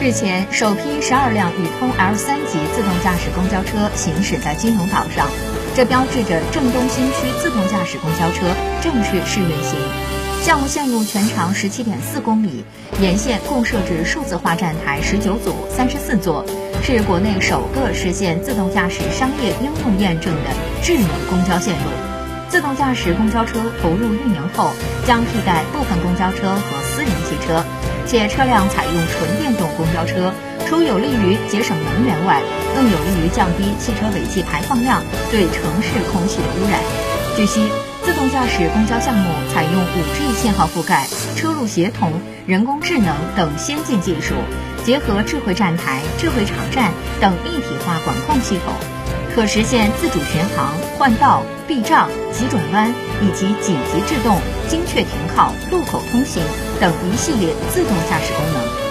日前，首批十二辆宇通 L 三级自动驾驶公交车行驶在金融岛上，这标志着郑东新区自动驾驶公交车正式试运行。项目线路全长十七点四公里，沿线共设置数字化站台十九组，三十四座，是国内首个实现自动驾驶商业应用验证的智能公交线路。自动驾驶公交车投入运营后，将替代部分公交车和私人汽车。且车辆采用纯电动公交车，除有利于节省能源外，更有利于降低汽车尾气排放量对城市空气的污染。据悉，自动驾驶公交项目采用 5G 信号覆盖、车路协同、人工智能等先进技术，结合智慧站台、智慧场站等一体化管控系统。可实现自主巡航、换道、避障、急转弯以及紧急制动、精确停靠、路口通行等一系列自动驾驶功能。